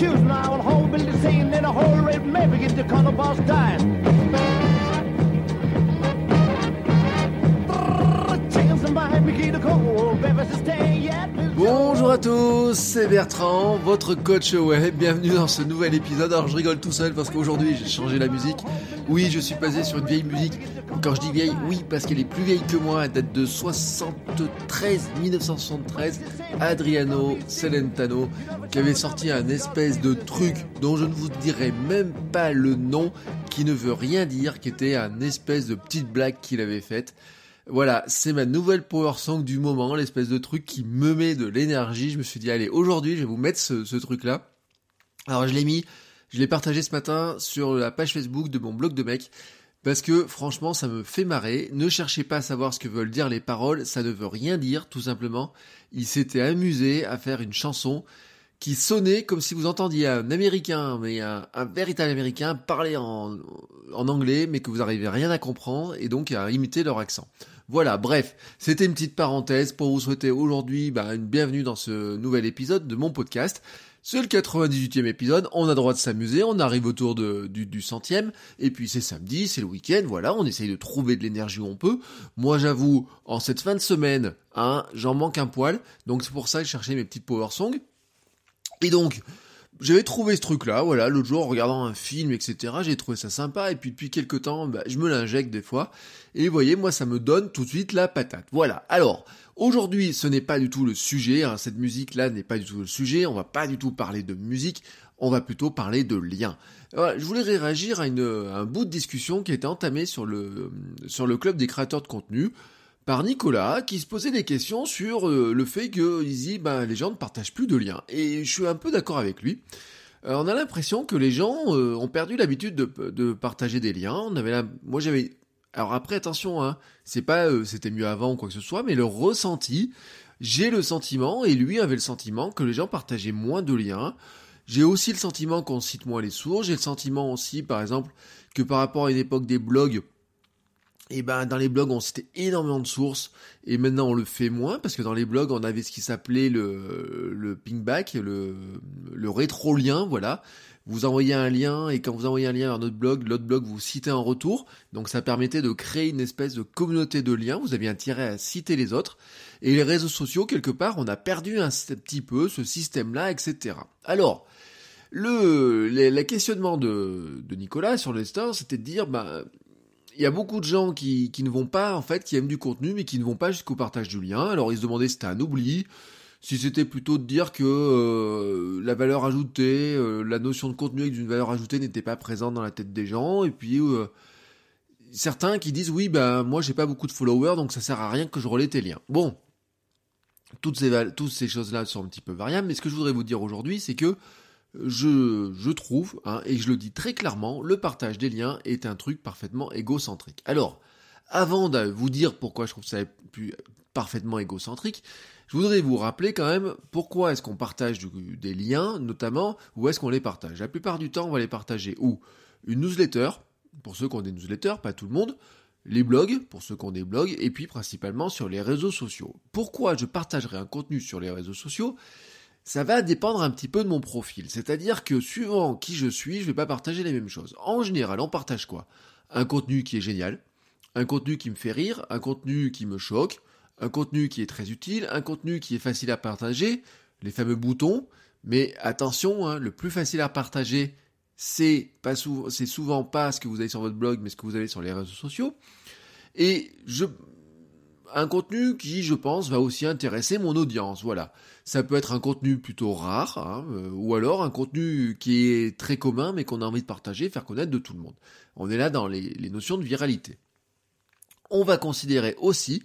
children, our whole building scene, then a whole red man begins to color boss dying. Chickens and mine begin to cold, beverage is staying. Bonjour à tous, c'est Bertrand, votre coach web. Bienvenue dans ce nouvel épisode. Alors je rigole tout seul parce qu'aujourd'hui j'ai changé la musique. Oui, je suis basé sur une vieille musique. Quand je dis vieille, oui, parce qu'elle est plus vieille que moi. Elle date de 73, 1973. Adriano Celentano qui avait sorti un espèce de truc dont je ne vous dirai même pas le nom, qui ne veut rien dire, qui était un espèce de petite blague qu'il avait faite. Voilà, c'est ma nouvelle power song du moment, l'espèce de truc qui me met de l'énergie. Je me suis dit, allez, aujourd'hui, je vais vous mettre ce, truc-là. Alors, je l'ai mis, je l'ai partagé ce matin sur la page Facebook de mon blog de mec. Parce que franchement, ça me fait marrer. Ne cherchez pas à savoir ce que veulent dire les paroles, ça ne veut rien dire, tout simplement. Il s'était amusé à faire une chanson qui sonnait comme si vous entendiez un américain, mais un, véritable américain parler en, en anglais, mais que vous n'arrivez rien à comprendre, et donc à imiter leur accent. Voilà, bref, c'était une petite parenthèse pour vous souhaiter aujourd'hui bah, une bienvenue dans ce nouvel épisode de mon podcast. C'est le 98e épisode, on a droit de s'amuser, on arrive autour de, du, du centième, et puis c'est samedi, c'est le week-end, voilà, on essaye de trouver de l'énergie où on peut. Moi j'avoue, en cette fin de semaine, hein, j'en manque un poil, donc c'est pour ça que je cherchais mes petites power songs. Et donc, j'avais trouvé ce truc-là, voilà, l'autre jour en regardant un film, etc. J'ai trouvé ça sympa, et puis depuis quelques temps, bah, je me l'injecte des fois. Et vous voyez, moi, ça me donne tout de suite la patate. Voilà. Alors, aujourd'hui, ce n'est pas du tout le sujet. hein, cette musique-là n'est pas du tout le sujet. On va pas du tout parler de musique. On va plutôt parler de liens. Je voulais réagir à, une, un bout de discussion qui a été entamé sur le, sur le club des créateurs de contenu par Nicolas qui se posait des questions sur euh, le fait que dit ben, les gens ne partagent plus de liens. Et je suis un peu d'accord avec lui. Euh, on a l'impression que les gens euh, ont perdu l'habitude de, partager des liens. On avait la... Moi j'avais alors après attention hein, c'est pas c'était mieux avant ou quoi que ce soit, mais le ressenti, j'ai le sentiment et lui avait le sentiment que les gens partageaient moins de liens. J'ai aussi le sentiment qu'on cite moins les sources, j'ai le sentiment aussi par exemple que par rapport à une époque des blogs et ben dans les blogs on citait énormément de sources et maintenant on le fait moins parce que dans les blogs on avait ce qui s'appelait le le pingback, le le rétro lien, voilà. Vous envoyez un lien et quand vous envoyez un lien vers notre blog, l'autre blog vous citait en retour. Donc ça permettait de créer une espèce de communauté de liens. Vous aviez intérêt à citer les autres. Et les réseaux sociaux, quelque part, on a perdu un petit peu ce système-là, etc. Alors, le, les questionnement de, de Nicolas sur le store, c'était de dire, bah, il y a beaucoup de gens qui, qui ne vont pas, en fait, qui aiment du contenu, mais qui ne vont pas jusqu'au partage du lien. Alors ils se demandaient si c'était un oubli, si c'était plutôt de dire que euh, la valeur ajoutée, euh, la notion de contenu avec une valeur ajoutée n'était pas présente dans la tête des gens, et puis euh, certains qui disent oui, ben moi j'ai pas beaucoup de followers, donc ça sert à rien que je relaie tes liens. Bon, toutes ces choses-là sont un petit peu variables, mais ce que je voudrais vous dire aujourd'hui, c'est que je, trouve, hein, et je le dis très clairement, le partage des liens est un truc parfaitement égocentrique. Alors, avant de vous dire pourquoi je trouve ça plus parfaitement égocentrique, je voudrais vous rappeler quand même pourquoi est-ce qu'on partage des liens, notamment, où est-ce qu'on les partage? La plupart du temps, on va les partager où Une newsletter, pour ceux qui ont des newsletters, pas tout le monde, les blogs, pour ceux qui ont des blogs, et puis principalement sur les réseaux sociaux. Pourquoi je partagerai un contenu sur les réseaux sociaux? Ça va dépendre un petit peu de mon profil. C'est-à-dire que suivant qui je suis, je vais pas partager les mêmes choses. En général, on partage quoi? Un contenu qui est génial, un contenu qui me fait rire, un contenu qui me choque, un contenu qui est très utile, un contenu qui est facile à partager, les fameux boutons. Mais attention, hein, le plus facile à partager, c'est souvent, c'est souvent pas ce que vous avez sur votre blog, mais ce que vous avez sur les réseaux sociaux. Et je, un contenu qui, je pense, va aussi intéresser mon audience. Voilà. Ça peut être un contenu plutôt rare, hein, euh, ou alors un contenu qui est très commun, mais qu'on a envie de partager, faire connaître de tout le monde. On est là dans les, notions de viralité. on va considérer aussi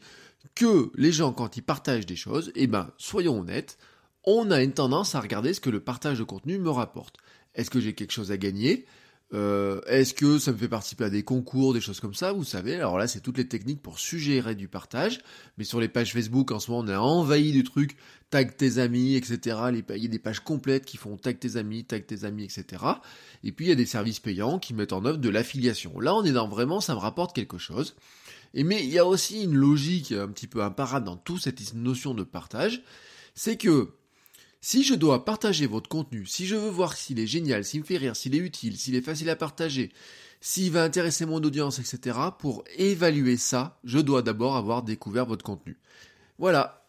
que les gens, quand ils partagent des choses, eh ben, soyons honnêtes, on a une tendance à regarder ce que le partage de contenu me rapporte. Est-ce que j'ai quelque chose à gagner? Euh, Est-ce que ça me fait participer à des concours, des choses comme ça? Vous savez, alors là, c'est toutes les techniques pour suggérer du partage. Mais sur les pages Facebook, en ce moment, on est envahi du truc tag tes amis, etc. Il y a des pages complètes qui font tag tes amis, tag tes amis, etc. Et puis, il y a des services payants qui mettent en œuvre de l'affiliation. Là, on est dans vraiment, ça me rapporte quelque chose. Et mais il y a aussi une logique un petit peu imparable dans toute cette notion de partage. C'est que si je dois partager votre contenu, si je veux voir s'il est génial, s'il me fait rire, s'il est utile, s'il est facile à partager, s'il va intéresser mon audience, etc., pour évaluer ça, je dois d'abord avoir découvert votre contenu. Voilà.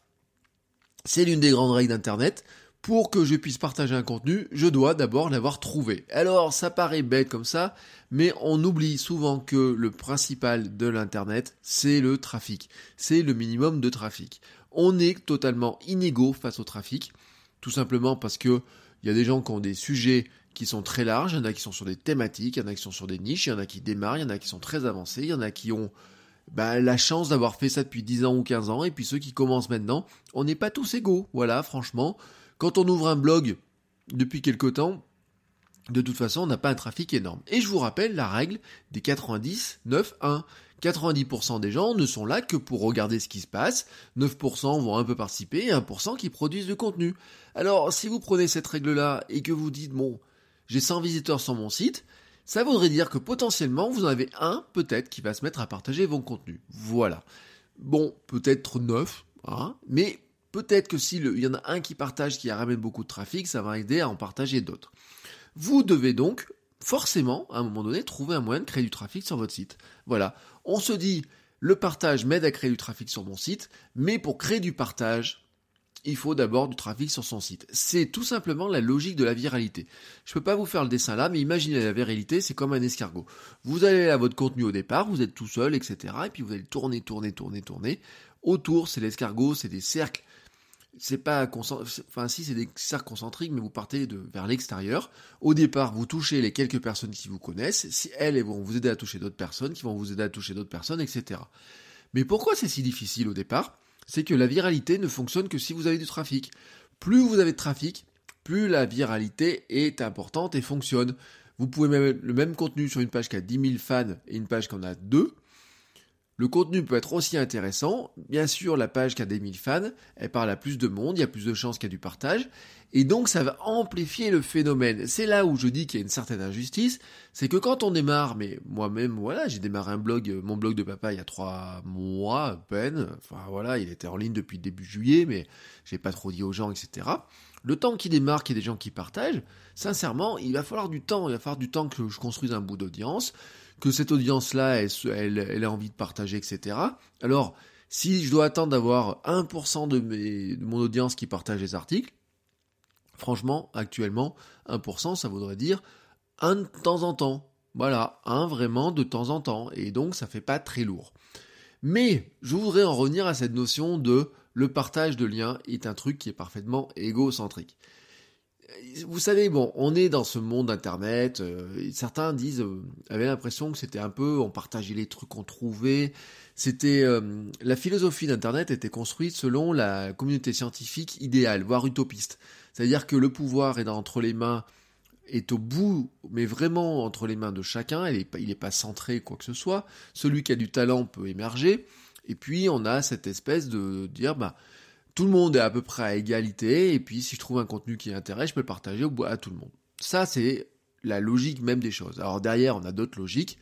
C'est l'une des grandes règles d'Internet. Pour que je puisse partager un contenu, je dois d'abord l'avoir trouvé. Alors, ça paraît bête comme ça, mais on oublie souvent que le principal de l'Internet, c'est le trafic. C'est le minimum de trafic. On est totalement inégaux face au trafic. Tout simplement parce que il y a des gens qui ont des sujets qui sont très larges, il y en a qui sont sur des thématiques, il y en a qui sont sur des niches, il y en a qui démarrent, il y en a qui sont très avancés, il y en a qui ont bah, la chance d'avoir fait ça depuis 10 ans ou 15 ans, et puis ceux qui commencent maintenant, on n'est pas tous égaux. Voilà, franchement, quand on ouvre un blog depuis quelque temps, de toute façon, on n'a pas un trafic énorme. Et je vous rappelle la règle des 90, 9, 1. 90% des gens ne sont là que pour regarder ce qui se passe, 9% vont un peu participer et 1% qui produisent du contenu. Alors, si vous prenez cette règle-là et que vous dites, bon, j'ai 100 visiteurs sur mon site, ça voudrait dire que potentiellement, vous en avez un, peut-être, qui va se mettre à partager vos contenus. Voilà. Bon, peut-être 9, hein, mais peut-être que s'il y en a un qui partage, qui ramène beaucoup de trafic, ça va aider à en partager d'autres. Vous devez donc forcément, à un moment donné, trouver un moyen de créer du trafic sur votre site. Voilà. On se dit, le partage m'aide à créer du trafic sur mon site, mais pour créer du partage, il faut d'abord du trafic sur son site. C'est tout simplement la logique de la viralité. Je peux pas vous faire le dessin là, mais imaginez la viralité, c'est comme un escargot. Vous allez à votre contenu au départ, vous êtes tout seul, etc. Et puis vous allez tourner, tourner, tourner, tourner. Autour, c'est l'escargot, c'est des cercles c'est pas enfin si c'est des cercles concentriques mais vous partez de vers l'extérieur. Au départ vous touchez les quelques personnes qui vous connaissent. Si elles vont vous aider à toucher d'autres personnes qui vont vous aider à toucher d'autres personnes etc mais pourquoi c'est si difficile au départ? C'est que la viralité ne fonctionne que si vous avez du trafic. Plus vous avez de trafic plus la viralité est importante et fonctionne. Vous pouvez mettre le même contenu sur une page qui a 10 000 fans et une page qui en a 2 le contenu peut être aussi intéressant. Bien sûr, la page qui a des 1000 fans, elle parle à plus de monde, il y a plus de chances qu'il y ait du partage. Et donc, ça va amplifier le phénomène. C'est là où je dis qu'il y a une certaine injustice. C'est que quand on démarre, mais moi-même, voilà, j'ai démarré un blog, euh, mon blog de papa il y a trois mois à peine. Enfin, voilà, il était en ligne depuis début juillet, mais j'ai pas trop dit aux gens, etc. Le temps qui démarre, qu'il y ait des gens qui partagent, sincèrement, il va falloir du temps. Il va falloir du temps que je construise un bout d'audience que cette audience-là, elle, a envie de partager, etc. Alors, si je dois attendre d'avoir 1% de, mon audience qui partage les articles, franchement, actuellement, 1%, ça voudrait dire un de temps en temps. Voilà, un vraiment de temps en temps. Et donc, ça fait pas très lourd. Mais, je voudrais en revenir à cette notion de le partage de liens est un truc qui est parfaitement égocentrique vous savez, bon, on est dans ce monde internet. Euh, certains disent, euh, avaient l'impression que c'était un peu, on partageait les trucs qu'on trouvait. C'était euh, la philosophie d'internet était construite selon la communauté scientifique idéale, voire utopiste. C'est-à-dire que le pouvoir est entre les mains, est au bout, mais vraiment entre les mains de chacun. Il n'est il est pas centré quoi que ce soit. Celui qui a du talent peut émerger. Et puis on a cette espèce de dire, bah tout le monde est à peu près à égalité, et puis si je trouve un contenu qui intéresse, je peux le partager à tout le monde. Ça, c'est la logique même des choses. Alors derrière, on a d'autres logiques.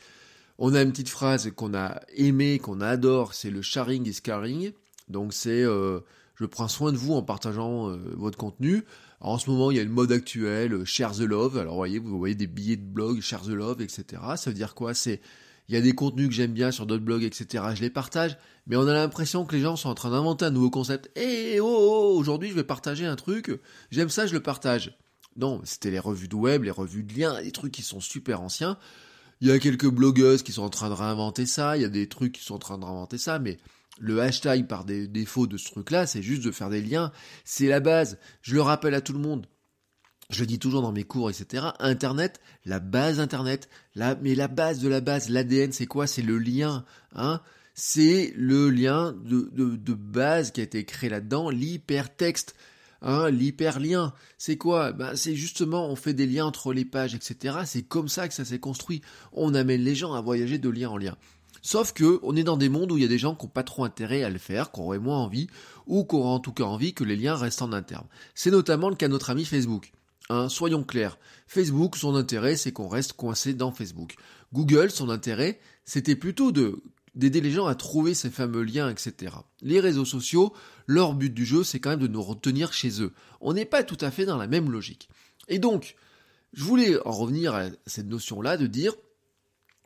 On a une petite phrase qu'on a aimée, qu'on adore, c'est le sharing is caring. Donc c'est euh, je prends soin de vous en partageant euh, votre contenu. en ce moment, il y a une mode actuelle, euh, share the love. Alors voyez, vous voyez des billets de blog, share the love, etc. Ça veut dire quoi? C'est il y a des contenus que j'aime bien sur d'autres blogs, etc. Je les partage, mais on a l'impression que les gens sont en train d'inventer un nouveau concept. Eh oh, oh, oh, aujourd'hui je vais partager un truc, j'aime ça, je le partage. Non, c'était les revues de web, les revues de liens, des trucs qui sont super anciens. Il y a quelques blogueuses qui sont en train de réinventer ça, il y a des trucs qui sont en train de réinventer ça, mais le hashtag par défaut de ce truc-là, c'est juste de faire des liens. C'est la base. Je le rappelle à tout le monde je dis toujours dans mes cours, etc. Internet, la base Internet, mais la base de la base, l'ADN, c'est quoi? C'est le lien. Hein? C'est le lien de, de, de base qui a été créé là-dedans, l'hypertexte. Hein, l'hyperlien, c'est quoi? Ben, C'est justement, on fait des liens entre les pages, etc. C'est comme ça que ça s'est construit. On amène les gens à voyager de lien en lien. Sauf que on est dans des mondes où il y a des gens qui n'ont pas trop intérêt à le faire, qui auraient moins envie, ou qui auraient en tout cas envie que les liens restent en interne. C'est notamment le cas de notre ami Facebook. Hein, soyons clairs, Facebook, son intérêt, c'est qu'on reste coincé dans Facebook. Google, son intérêt, c'était plutôt de d'aider les gens à trouver ces fameux liens, etc. Les réseaux sociaux, leur but du jeu, c'est quand même de nous retenir chez eux. On n'est pas tout à fait dans la même logique. Et donc, je voulais en revenir à cette notion-là de dire,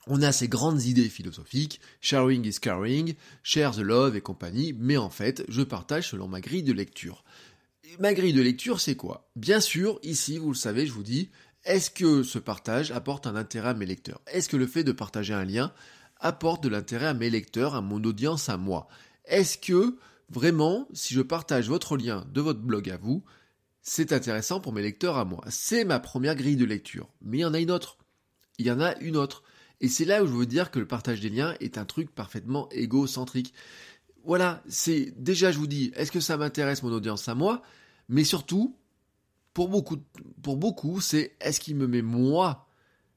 on a ces grandes idées philosophiques, sharing is caring, share the love et compagnie, mais en fait, je partage selon ma grille de lecture. Ma grille de lecture, c'est quoi? Bien sûr, ici, vous le savez, je vous dis, est-ce que ce partage apporte un intérêt à mes lecteurs? Est-ce que le fait de partager un lien apporte de l'intérêt à mes lecteurs, à mon audience, à moi? Est-ce que vraiment, si je partage votre lien de votre blog à vous, c'est intéressant pour mes lecteurs à moi? C'est ma première grille de lecture. Mais il y en a une autre. Il y en a une autre. Et c'est là où je veux dire que le partage des liens est un truc parfaitement égocentrique. Voilà, c'est déjà je vous dis, est-ce que ça m'intéresse mon audience à moi? Mais surtout, pour beaucoup, c'est est-ce qu'il me met moi,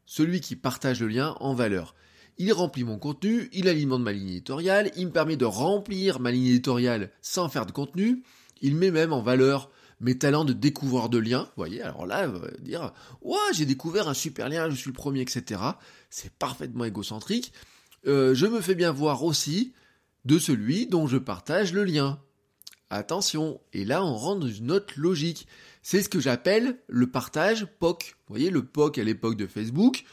celui qui partage le lien, en valeur? Il remplit mon contenu, il alimente ma ligne éditoriale, il me permet de remplir ma ligne éditoriale sans faire de contenu, il met même en valeur mes talents de découvreur de liens, vous voyez, alors là, va dire, ouais, j'ai découvert un super lien, je suis le premier, etc. C'est parfaitement égocentrique. Euh, je me fais bien voir aussi de celui dont je partage le lien. Attention, et là on rentre dans une autre logique. C'est ce que j'appelle le partage POC. Vous voyez, le POC à l'époque de Facebook,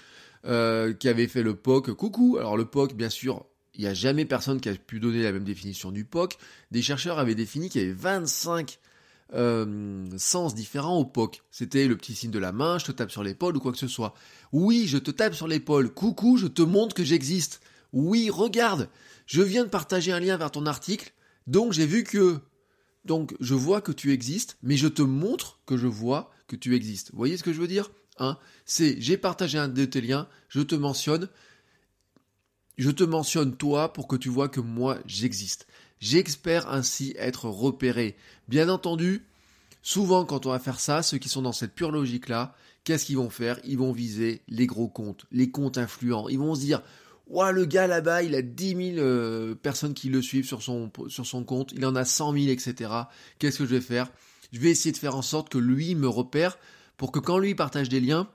euh, qui avait fait le POC. Coucou. Alors le POC, bien sûr, il n'y a jamais personne qui a pu donner la même définition du POC. Des chercheurs avaient défini qu'il y avait 25 euh, sens différents au POC. C'était le petit signe de la main, je te tape sur l'épaule ou quoi que ce soit. Oui, je te tape sur l'épaule. Coucou, je te montre que j'existe. Oui, regarde, je viens de partager un lien vers ton article, donc j'ai vu que... Donc je vois que tu existes, mais je te montre que je vois que tu existes. Vous voyez ce que je veux dire hein? C'est j'ai partagé un de tes liens, je te mentionne, je te mentionne toi pour que tu vois que moi j'existe. J'espère ainsi être repéré. Bien entendu, souvent quand on va faire ça, ceux qui sont dans cette pure logique-là, qu'est-ce qu'ils vont faire? Ils vont viser les gros comptes, les comptes influents. Ils vont se dire, Ouah, le gars là-bas, il a 10 000 euh, personnes qui le suivent sur son, compte, il en a 100 000, etc. Qu'est-ce que je vais faire? Je vais essayer de faire en sorte que lui me repère pour que quand lui partage des liens,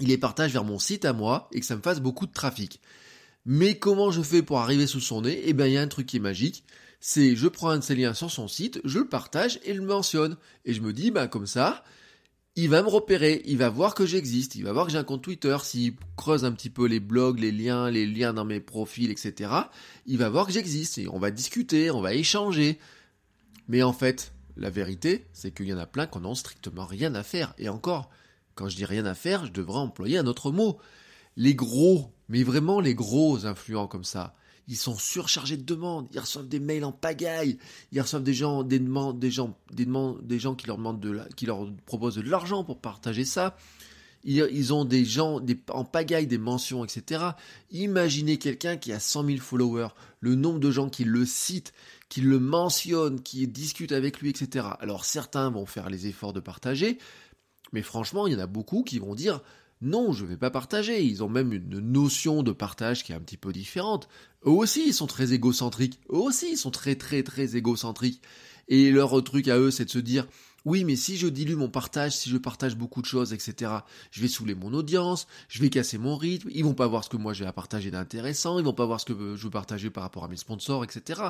il les partage vers mon site à moi et que ça me fasse beaucoup de trafic. Mais comment je fais pour arriver sous son nez? Eh bien, il y a un truc qui est magique. C'est je prends un de ses liens sur son site, je le partage et le mentionne. Et je me dis, bah comme ça, il va me repérer, il va voir que j'existe, il va voir que j'ai un compte Twitter, s'il creuse un petit peu les blogs, les liens, les liens dans mes profils, etc., il va voir que j'existe et on va discuter, on va échanger. Mais en fait, la vérité, c'est qu'il y en a plein qui n'ont strictement rien à faire. Et encore, quand je dis rien à faire, je devrais employer un autre mot. Les gros mais vraiment, les gros influents comme ça, ils sont surchargés de demandes, ils reçoivent des mails en pagaille, ils reçoivent des gens, des demandes, des gens, des demandes, des gens qui leur demandent de leur proposent de l'argent pour partager ça. Ils, ont des gens en pagaille, des mentions, etc. Imaginez quelqu'un qui a 100 000 followers, le nombre de gens qui le citent, qui le mentionnent, qui discutent avec lui, etc. Alors certains vont faire les efforts de partager, mais franchement, il y en a beaucoup qui vont dire non, je ne vais pas partager. Ils ont même une notion de partage qui est un petit peu différente. Eux aussi, ils sont très égocentriques. Eux aussi, ils sont très très très égocentriques. Et leur truc à eux, c'est de se dire, oui, mais si je dilue mon partage, si je partage beaucoup de choses, etc., je vais saouler mon audience, je vais casser mon rythme, ils vont pas voir ce que moi j'ai à partager d'intéressant, ils vont pas voir ce que je veux partager par rapport à mes sponsors, etc.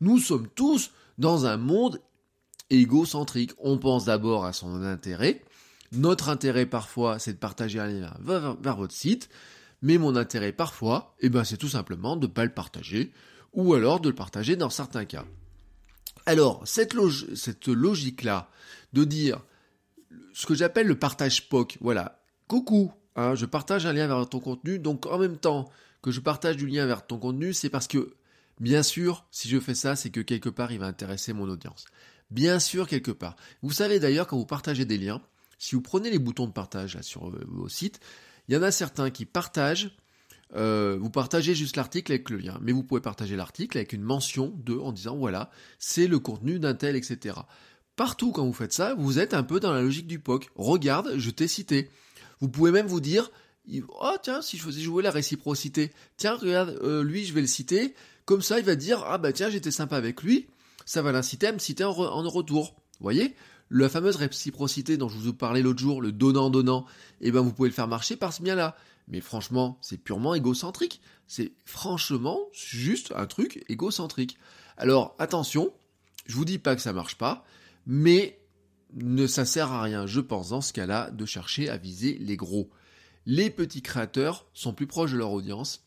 Nous sommes tous dans un monde égocentrique. On pense d'abord à son intérêt, notre intérêt parfois, c'est de partager un lien vers, votre site, mais mon intérêt parfois, eh ben, c'est tout simplement de ne pas le partager, ou alors de le partager dans certains cas. Alors, cette, logique-là, de dire ce que j'appelle le partage POC, voilà, coucou, hein, je partage un lien vers ton contenu, donc en même temps que je partage du lien vers ton contenu, c'est parce que, bien sûr, si je fais ça, c'est que quelque part, il va intéresser mon audience. Bien sûr, quelque part. Vous savez d'ailleurs, quand vous partagez des liens, si vous prenez les boutons de partage sur euh, vos sites, il y en a certains qui partagent euh, vous partagez juste l'article avec le lien, mais vous pouvez partager l'article avec une mention de en disant voilà, c'est le contenu d'un tel, etc. Partout quand vous faites ça, vous êtes un peu dans la logique du POC. Regarde, je t'ai cité. Vous pouvez même vous dire oh tiens, si je faisais jouer la réciprocité, tiens regarde, euh, lui je vais le citer, comme ça il va dire ah bah tiens j'étais sympa avec lui, ça va l'inciter à me citer en, en retour. Vous voyez? La fameuse réciprocité dont je vous parlais l'autre jour, le donnant-donnant, eh ben vous pouvez le faire marcher par ce bien-là. Mais franchement, c'est purement égocentrique. C'est franchement juste un truc égocentrique. Alors attention, je vous dis pas que ça marche pas, mais ne ça sert à rien, je pense, dans ce cas-là, de chercher à viser les gros. Les petits créateurs sont plus proches de leur audience,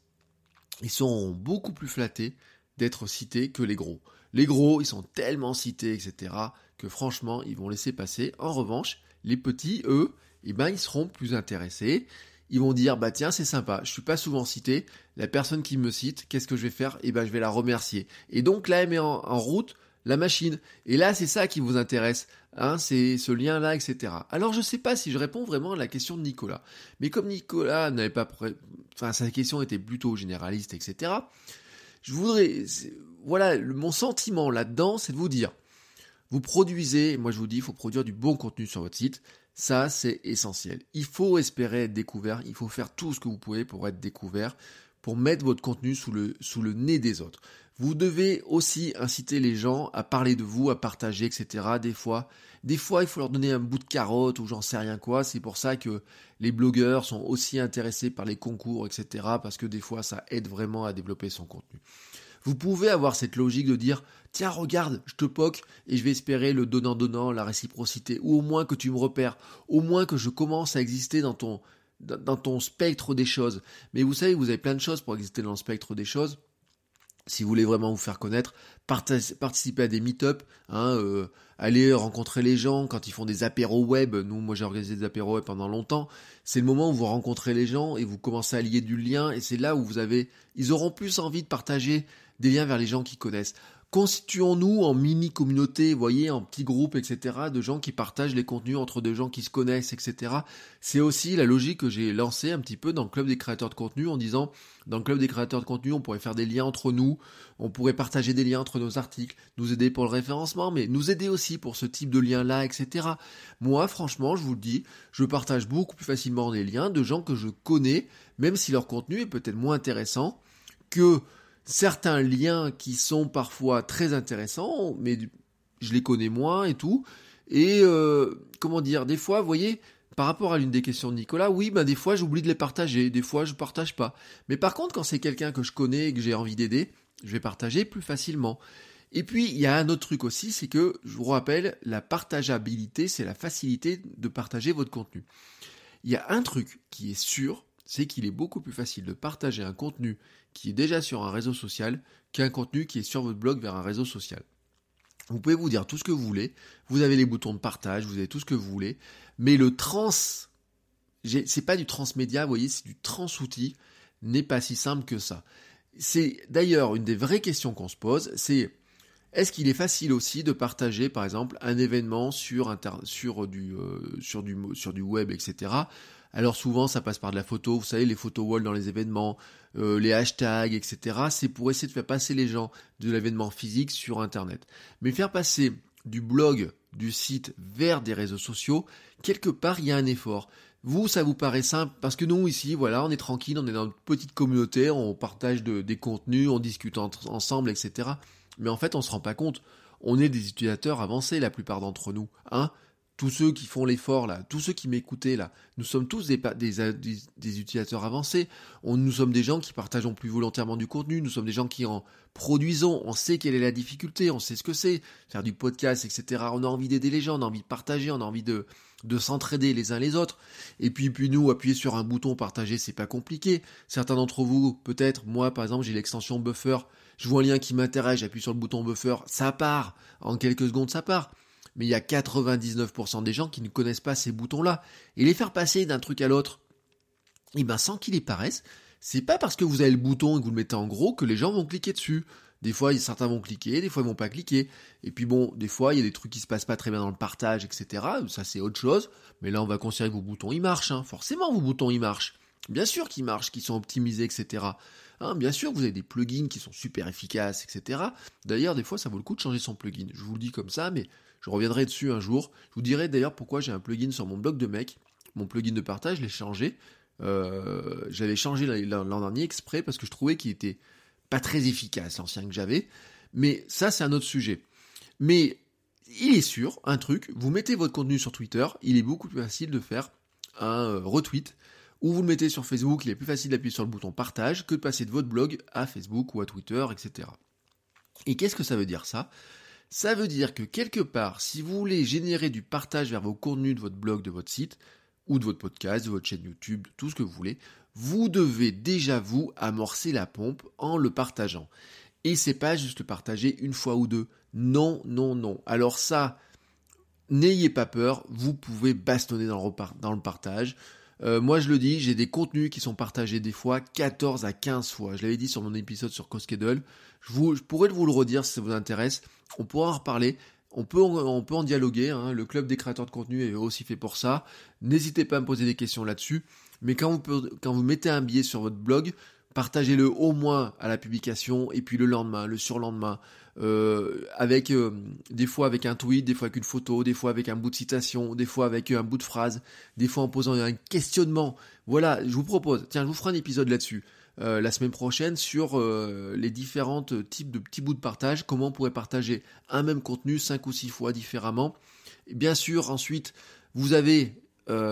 ils sont beaucoup plus flattés d'être cités que les gros. Les gros, ils sont tellement cités, etc., que franchement, ils vont laisser passer. En revanche, les petits, eux, eh ben, ils seront plus intéressés. Ils vont dire, bah tiens, c'est sympa, je suis pas souvent cité, la personne qui me cite, qu'est-ce que je vais faire? Eh ben, je vais la remercier. Et donc là, elle met en, route la machine. Et là, c'est ça qui vous intéresse, hein, c'est ce lien-là, etc. Alors, je sais pas si je réponds vraiment à la question de Nicolas. Mais comme Nicolas n'avait pas, enfin, sa question était plutôt généraliste, etc. Je voudrais, voilà, mon sentiment là-dedans, c'est de vous dire, vous produisez, moi je vous dis, il faut produire du bon contenu sur votre site. Ça, c'est essentiel. Il faut espérer être découvert. Il faut faire tout ce que vous pouvez pour être découvert, pour mettre votre contenu sous le, nez des autres. Vous devez aussi inciter les gens à parler de vous, à partager, etc. Des fois, des fois, il faut leur donner un bout de carotte ou j'en sais rien quoi. C'est pour ça que les blogueurs sont aussi intéressés par les concours, etc. Parce que des fois, ça aide vraiment à développer son contenu. Vous pouvez avoir cette logique de dire tiens regarde, je te poque et je vais espérer le donnant-donnant, la réciprocité, ou au moins que tu me repères, au moins que je commence à exister dans ton, dans ton spectre des choses. Mais vous savez, vous avez plein de choses pour exister dans le spectre des choses. Si vous voulez vraiment vous faire connaître, participez à des meet-up, hein, euh, allez rencontrer les gens quand ils font des apéros web. Nous, moi j'ai organisé des apéros web pendant longtemps. C'est le moment où vous rencontrez les gens et vous commencez à lier du lien et c'est là où vous avez, ils auront plus envie de partager des liens vers les gens qui connaissent. Constituons-nous en mini-communauté, voyez, en petits groupes, etc., de gens qui partagent les contenus entre deux gens qui se connaissent, etc. C'est aussi la logique que j'ai lancée un petit peu dans le club des créateurs de contenu en disant, dans le club des créateurs de contenu, on pourrait faire des liens entre nous, on pourrait partager des liens entre nos articles, nous aider pour le référencement, mais nous aider aussi pour ce type de liens-là, etc. Moi, franchement, je vous le dis, je partage beaucoup plus facilement des liens de gens que je connais, même si leur contenu est peut-être moins intéressant que certains liens qui sont parfois très intéressants, mais je les connais moins et tout. Et euh, comment dire, des fois, vous voyez, par rapport à l'une des questions de Nicolas, oui, ben des fois j'oublie de les partager, des fois je partage pas. Mais par contre, quand c'est quelqu'un que je connais et que j'ai envie d'aider, je vais partager plus facilement. Et puis, il y a un autre truc aussi, c'est que, je vous rappelle, la partageabilité, c'est la facilité de partager votre contenu. Il y a un truc qui est sûr, c'est qu'il est beaucoup plus facile de partager un contenu qui est déjà sur un réseau social qu'un contenu qui est sur votre blog vers un réseau social. Vous pouvez vous dire tout ce que vous voulez, vous avez les boutons de partage, vous avez tout ce que vous voulez, mais le trans, c'est pas du transmédia, vous voyez, c'est du trans-outil, n'est pas si simple que ça. C'est d'ailleurs une des vraies questions qu'on se pose, c'est est-ce qu'il est facile aussi de partager, par exemple, un événement sur, euh, sur du web, etc. Alors souvent, ça passe par de la photo, vous savez, les photos wall dans les événements, euh, les hashtags, etc. C'est pour essayer de faire passer les gens de l'événement physique sur Internet. Mais faire passer du blog, du site vers des réseaux sociaux, quelque part, il y a un effort. Vous, ça vous paraît simple parce que nous, ici, voilà, on est tranquille, on est dans une petite communauté, on partage des contenus, on discute ensemble, etc. Mais en fait, on se rend pas compte. On est des utilisateurs avancés, la plupart d'entre nous, hein tous ceux qui font l'effort là, tous ceux qui m'écoutaient là, nous sommes tous des, utilisateurs avancés. On, nous sommes des gens qui partageons plus volontairement du contenu. Nous sommes des gens qui en produisons. On sait quelle est la difficulté. On sait ce que c'est faire du podcast, etc. On a envie d'aider les gens. On a envie de partager. On a envie de de s'entraider les uns les autres. Et puis puis nous appuyer sur un bouton partager, c'est pas compliqué. Certains d'entre vous, peut-être, moi par exemple, j'ai l'extension buffer. Je vois un lien qui m'intéresse, j'appuie sur le bouton buffer, ça part. En quelques secondes, ça part mais il y a 99% des gens qui ne connaissent pas ces boutons-là. Et les faire passer d'un truc à l'autre, eh ben sans qu'ils les paraissent, c'est pas parce que vous avez le bouton et que vous le mettez en gros que les gens vont cliquer dessus. Des fois, certains vont cliquer, des fois ils vont pas cliquer. Et puis bon, des fois, il y a des trucs qui se passent pas très bien dans le partage, etc. Ça c'est autre chose. Mais là, on va considérer que vos boutons ils marchent. Hein. Forcément, vos boutons ils marchent. Bien sûr qu'ils marchent, qu'ils sont optimisés, etc. Hein, bien sûr, vous avez des plugins qui sont super efficaces, etc. D'ailleurs, des fois, ça vaut le coup de changer son plugin. Je vous le dis comme ça, mais je reviendrai dessus un jour. Je vous dirai d'ailleurs pourquoi j'ai un plugin sur mon blog de mec. Mon plugin de partage, je l'ai changé. Euh, j'avais changé l'an dernier exprès parce que je trouvais qu'il était pas très efficace, l'ancien que j'avais. Mais ça, c'est un autre sujet. Mais il est sûr, un truc, vous mettez votre contenu sur Twitter, il est beaucoup plus facile de faire un euh, retweet ou vous le mettez sur Facebook, il est plus facile d'appuyer sur le bouton partage que de passer de votre blog à Facebook ou à Twitter, etc. Et qu'est-ce que ça veut dire ça? Ça veut dire que quelque part, si vous voulez générer du partage vers vos contenus de votre blog, de votre site, ou de votre podcast, de votre chaîne YouTube, tout ce que vous voulez, vous devez déjà vous amorcer la pompe en le partageant. Et c'est pas juste partager une fois ou deux. Non, non, non. Alors ça, n'ayez pas peur, vous pouvez bastonner dans le partage. Euh, moi, je le dis, j'ai des contenus qui sont partagés des fois 14 à 15 fois. Je l'avais dit sur mon épisode sur Coskedle. Je, pourrais vous le redire si ça vous intéresse. On pourra en reparler. On peut, en dialoguer. Hein. Le club des créateurs de contenu est aussi fait pour ça. N'hésitez pas à me poser des questions là-dessus. Mais quand vous, quand vous mettez un billet sur votre blog, partagez-le au moins à la publication et puis le lendemain, le surlendemain, euh, avec euh, des fois avec un tweet, des fois avec une photo, des fois avec un bout de citation, des fois avec un bout de phrase, des fois en posant un questionnement. Voilà, je vous propose, tiens, je vous ferai un épisode là-dessus. Euh, la semaine prochaine sur les différents types de petits bouts de partage, comment on pourrait partager un même contenu cinq ou six fois différemment. bien sûr, ensuite, vous avez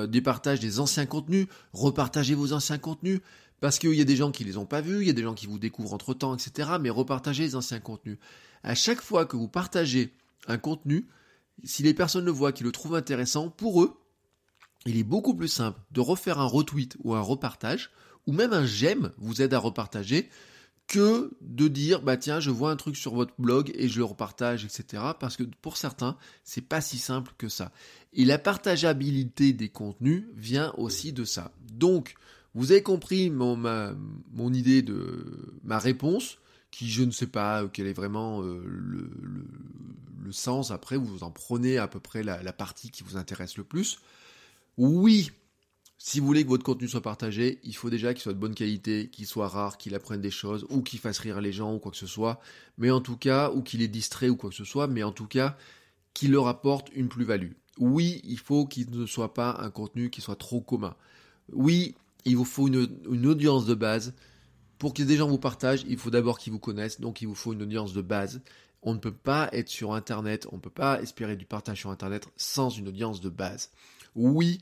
des partages des anciens contenus, repartagez vos anciens contenus, parce qu'il y a des gens qui les ont pas vus, il y a des gens qui vous découvrent entre temps, etc. Mais repartagez les anciens contenus. À chaque fois que vous partagez un contenu, si les personnes le voient, qui le trouvent intéressant, pour eux, il est beaucoup plus simple de refaire un retweet ou un repartage, ou même un j'aime vous aide à repartager, que de dire bah tiens je vois un truc sur votre blog et je le repartage etc parce que pour certains c'est pas si simple que ça. Et la partageabilité des contenus vient aussi de ça. Donc vous avez compris mon, mon idée de ma réponse, qui je ne sais pas quel est vraiment euh, le, sens. Après, vous en prenez à peu près la, la partie qui vous intéresse le plus. Oui, si vous voulez que votre contenu soit partagé, il faut déjà qu'il soit de bonne qualité, qu'il soit rare, qu'il apprenne des choses, ou qu'il fasse rire les gens, ou quoi que ce soit. Mais en tout cas, ou qu'il est distrait, ou quoi que ce soit, mais en tout cas, qu'il leur apporte une plus-value. Oui, il faut qu'il ne soit pas un contenu qui soit trop commun. Oui, il vous faut une, audience de base. Pour que des gens vous partagent, il faut d'abord qu'ils vous connaissent, donc il vous faut une audience de base. On ne peut pas être sur Internet, on ne peut pas espérer du partage sur Internet sans une audience de base. Oui,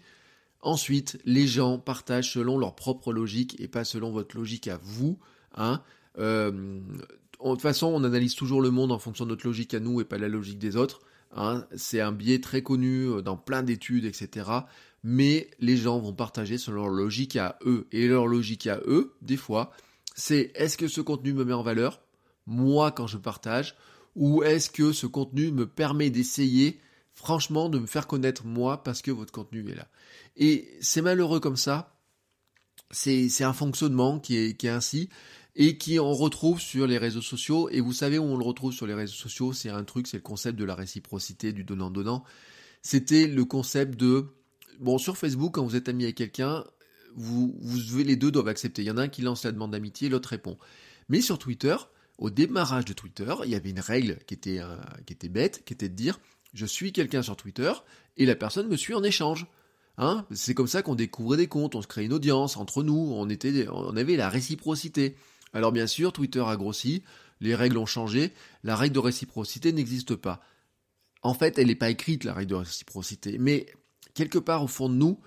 ensuite, les gens partagent selon leur propre logique et pas selon votre logique à vous. Hein. Euh, de toute façon, on analyse toujours le monde en fonction de notre logique à nous et pas la logique des autres. Hein. C'est un biais très connu euh, dans plein d'études, etc mais les gens vont partager selon leur logique à eux. Et leur logique à eux, des fois, c'est est-ce que ce contenu me met en valeur, moi quand je partage, ou est-ce que ce contenu me permet d'essayer franchement de me faire connaître moi parce que votre contenu est là? Et c'est malheureux comme ça, c'est un fonctionnement qui est, qui est ainsi, et qui on retrouve sur les réseaux sociaux, et vous savez où on le retrouve sur les réseaux sociaux, c'est un truc, c'est le concept de la réciprocité, du donnant-donnant. C'était le concept de bon, sur Facebook, quand vous êtes ami avec quelqu'un, vous, les deux doivent accepter. Il y en a un qui lance la demande d'amitié, l'autre répond. Mais sur Twitter, au démarrage de Twitter, il y avait une règle qui était, euh, qui était bête, qui était de dire je suis quelqu'un sur Twitter et la personne me suit en échange. Hein c'est comme ça qu'on découvrait des comptes, on se crée une audience entre nous, on avait la réciprocité. Alors bien sûr, Twitter a grossi, les règles ont changé, la règle de réciprocité n'existe pas. En fait, elle n'est pas écrite, la règle de réciprocité, mais quelque part au fond de nous,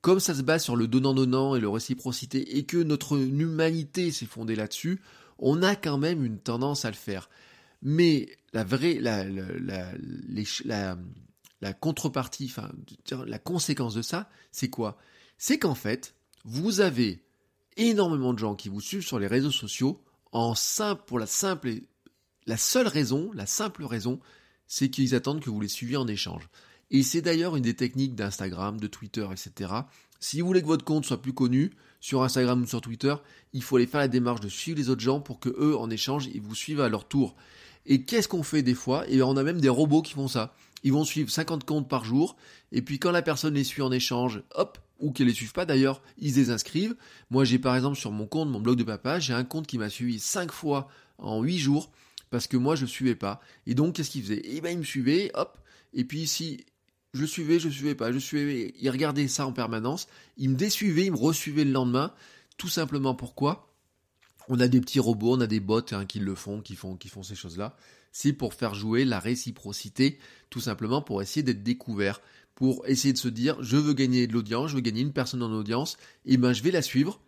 comme ça se base sur le donnant-donnant et le réciprocité, et que notre humanité s'est fondée là-dessus, on a quand même une tendance à le faire. Mais la vraie, la, la, la, la contrepartie, enfin, la conséquence de ça, c'est quoi? C'est qu'en fait, vous avez énormément de gens qui vous suivent sur les réseaux sociaux en simple, pour la simple la seule raison, la simple raison, c'est qu'ils attendent que vous les suiviez en échange. Et c'est d'ailleurs une des techniques d'Instagram, de Twitter, etc. Si vous voulez que votre compte soit plus connu sur Instagram ou sur Twitter, il faut aller faire la démarche de suivre les autres gens pour que eux, en échange, ils vous suivent à leur tour. Et qu'est-ce qu'on fait des fois? Et on a même des robots qui font ça. Ils vont suivre 50 comptes par jour, et puis quand la personne les suit en échange, hop, ou qui les suivent pas d'ailleurs, ils les inscrivent. Moi, j'ai par exemple sur mon compte, mon blog de papa, j'ai un compte qui m'a suivi 5 fois en 8 jours parce que moi je suivais pas. Et donc qu'est-ce qu'il faisait? Eh ben il me suivait, hop. Et puis si je suivais, je suivais pas, je suivais, il regardait ça en permanence, il me désuivait, il me resuivait le lendemain. Tout simplement pourquoi? On a des petits robots, on a des bots hein, qui le font, qui font, qui font ces choses-là. C'est pour faire jouer la réciprocité, tout simplement pour essayer d'être découvert, pour essayer de se dire, je veux gagner de l'audience, je veux gagner une personne en audience, et ben je vais la suivre.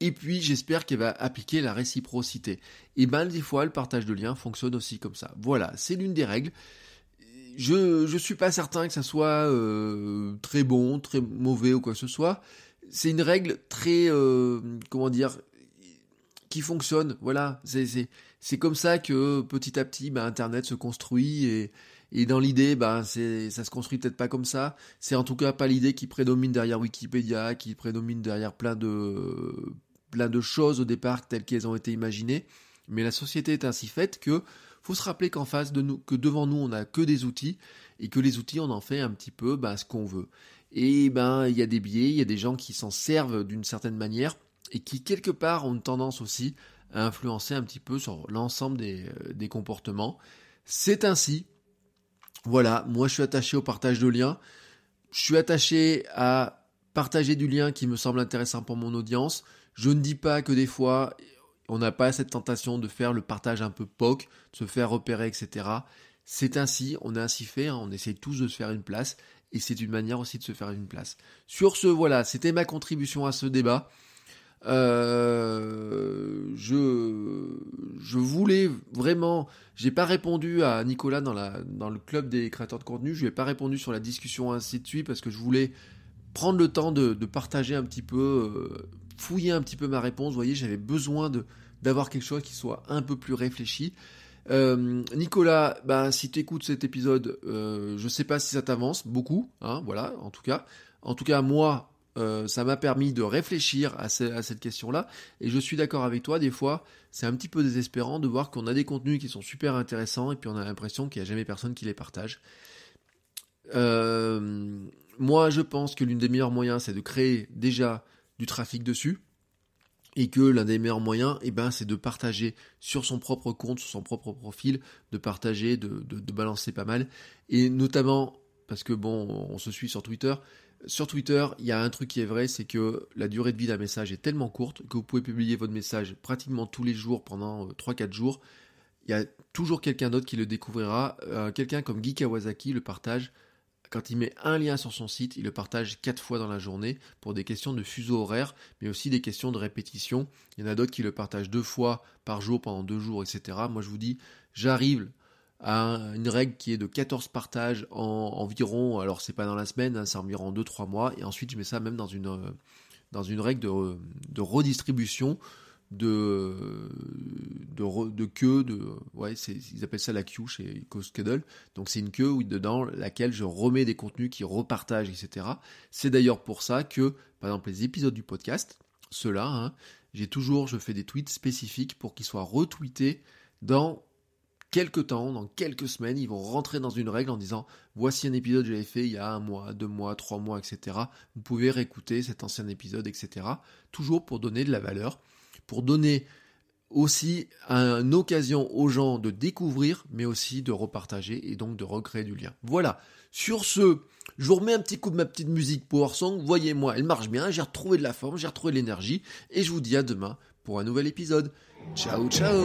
Et puis j'espère qu'elle va appliquer la réciprocité. Et ben des fois le partage de liens fonctionne aussi comme ça. Voilà, c'est l'une des règles. Je je suis pas certain que ça soit euh, très bon, très mauvais ou quoi que ce soit. C'est une règle très euh, comment dire qui fonctionne. Voilà, c'est c'est c'est comme ça que petit à petit, bah, Internet se construit et et dans l'idée, bah, c'est, ça se construit peut-être pas comme ça. C'est en tout cas pas l'idée qui prédomine derrière Wikipédia, qui prédomine derrière plein de, plein de choses au départ telles qu'elles ont été imaginées. Mais la société est ainsi faite que faut se rappeler qu'en face de nous, que devant nous, on a que des outils et que les outils, on en fait un petit peu, bah, ce qu'on veut. Et ben, il y a des biais, il y a des gens qui s'en servent d'une certaine manière et qui quelque part ont une tendance aussi à influencer un petit peu sur l'ensemble euh, des comportements. C'est ainsi. Voilà, moi je suis attaché au partage de liens. Je suis attaché à partager du lien qui me semble intéressant pour mon audience. Je ne dis pas que des fois on n'a pas cette tentation de faire le partage un peu POC, de se faire repérer, etc. C'est ainsi, on est ainsi fait, hein. on essaye tous de se faire une place, et c'est une manière aussi de se faire une place. Sur ce, voilà, c'était ma contribution à ce débat. Euh, je, voulais vraiment, j'ai pas répondu à Nicolas dans, le club des créateurs de contenu, je lui ai pas répondu sur la discussion ainsi de suite parce que je voulais prendre le temps de, de partager un petit peu, euh, fouiller un petit peu ma réponse. Vous voyez, j'avais besoin de d'avoir quelque chose qui soit un peu plus réfléchi. Euh, Nicolas, bah, si tu écoutes cet épisode, euh, je sais pas si ça t'avance beaucoup, hein, voilà, en tout cas. En tout cas, moi, euh, ça m'a permis de réfléchir à, cette question-là. Et je suis d'accord avec toi, des fois, c'est un petit peu désespérant de voir qu'on a des contenus qui sont super intéressants et puis on a l'impression qu'il n'y a jamais personne qui les partage. Euh, moi, je pense que l'une des meilleurs moyens, c'est de créer déjà du trafic dessus. Et que l'un des meilleurs moyens, eh ben, c'est de partager sur son propre compte, sur son propre profil, de partager, de, balancer pas mal. Et notamment, parce que bon, on se suit sur Twitter, sur Twitter, il y a un truc qui est vrai, c'est que la durée de vie d'un message est tellement courte que vous pouvez publier votre message pratiquement tous les jours pendant 3-4 euh, jours. Il y a toujours quelqu'un d'autre qui le découvrira. Euh, quelqu'un comme Guy Kawasaki le partage. Quand il met un lien sur son site, il le partage 4 fois dans la journée pour des questions de fuseau horaire, mais aussi des questions de répétition. Il y en a d'autres qui le partagent deux fois par jour pendant deux jours, etc. Moi je vous dis, j'arrive à une règle qui est de 14 partages en environ, alors c'est pas dans la semaine, hein, c'est environ 2-3 mois, et ensuite je mets ça même dans une, euh, règle de redistribution de, de, de queue, de, ouais, ils appellent ça la queue chez CoSchedule, donc c'est une queue dedans laquelle je remets des contenus qui repartagent, etc. C'est d'ailleurs pour ça que, par exemple, les épisodes du podcast, ceux-là, hein, j'ai toujours, je fais des tweets spécifiques pour qu'ils soient retweetés dans quelques temps, dans quelques semaines, ils vont rentrer dans une règle en disant voici un épisode que j'avais fait il y a un mois, deux mois, trois mois, etc. Vous pouvez réécouter cet ancien épisode, etc. Toujours pour donner de la valeur, pour donner aussi une occasion aux gens de découvrir, mais aussi de repartager et donc de recréer du lien. Voilà. Sur ce, je vous remets un petit coup de ma petite musique Power Song. Voyez-moi, elle marche bien. J'ai retrouvé de la forme, j'ai retrouvé de l'énergie. Et je vous dis à demain pour un nouvel épisode. Ciao, ciao